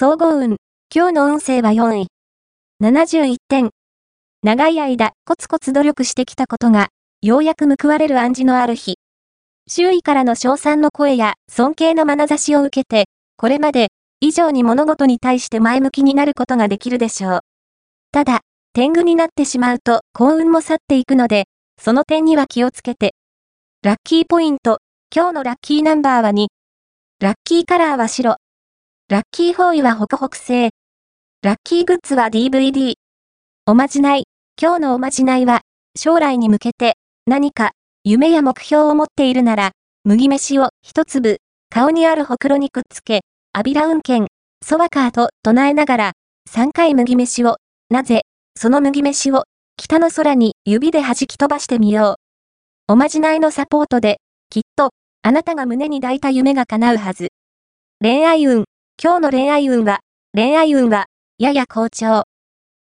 総合運。今日の運勢は4位。71点。長い間、コツコツ努力してきたことが、ようやく報われる暗示のある日。周囲からの称賛の声や尊敬の眼差しを受けて、これまで以上に物事に対して前向きになることができるでしょう。ただ、天狗になってしまうと幸運も去っていくので、その点には気をつけて。ラッキーポイント。今日のラッキーナンバーは2。ラッキーカラーは白。ラッキーフォーイはホクホク製。ラッキーグッズは DVD。おまじない。今日のおまじないは、将来に向けて、何か、夢や目標を持っているなら、麦飯を一粒、顔にあるほくろにくっつけ、アビラ運転、ソワカーと唱えながら、3回麦飯を、なぜ、その麦飯を、北の空に指で弾き飛ばしてみよう。おまじないのサポートで、きっと、あなたが胸に抱いた夢が叶うはず。恋愛運、今日の恋愛運は、恋愛運は、やや好調。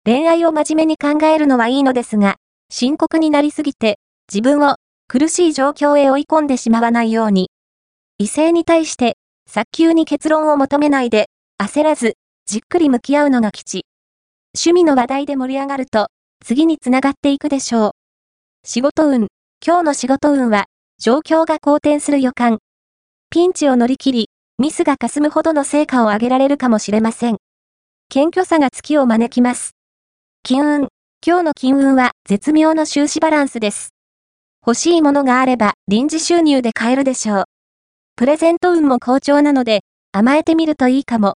恋愛を真面目に考えるのはいいのですが、深刻になりすぎて、自分を苦しい状況へ追い込んでしまわないように。異性に対して、早急に結論を求めないで、焦らず、じっくり向き合うのが吉。趣味の話題で盛り上がると、次につながっていくでしょう。仕事運、今日の仕事運は、状況が好転する予感。ピンチを乗り切り、ミスが霞むほどの成果を上げられるかもしれません。謙虚さが月を招きます。金運。今日の金運は絶妙の収支バランスです。欲しいものがあれば臨時収入で買えるでしょう。プレゼント運も好調なので甘えてみるといいかも。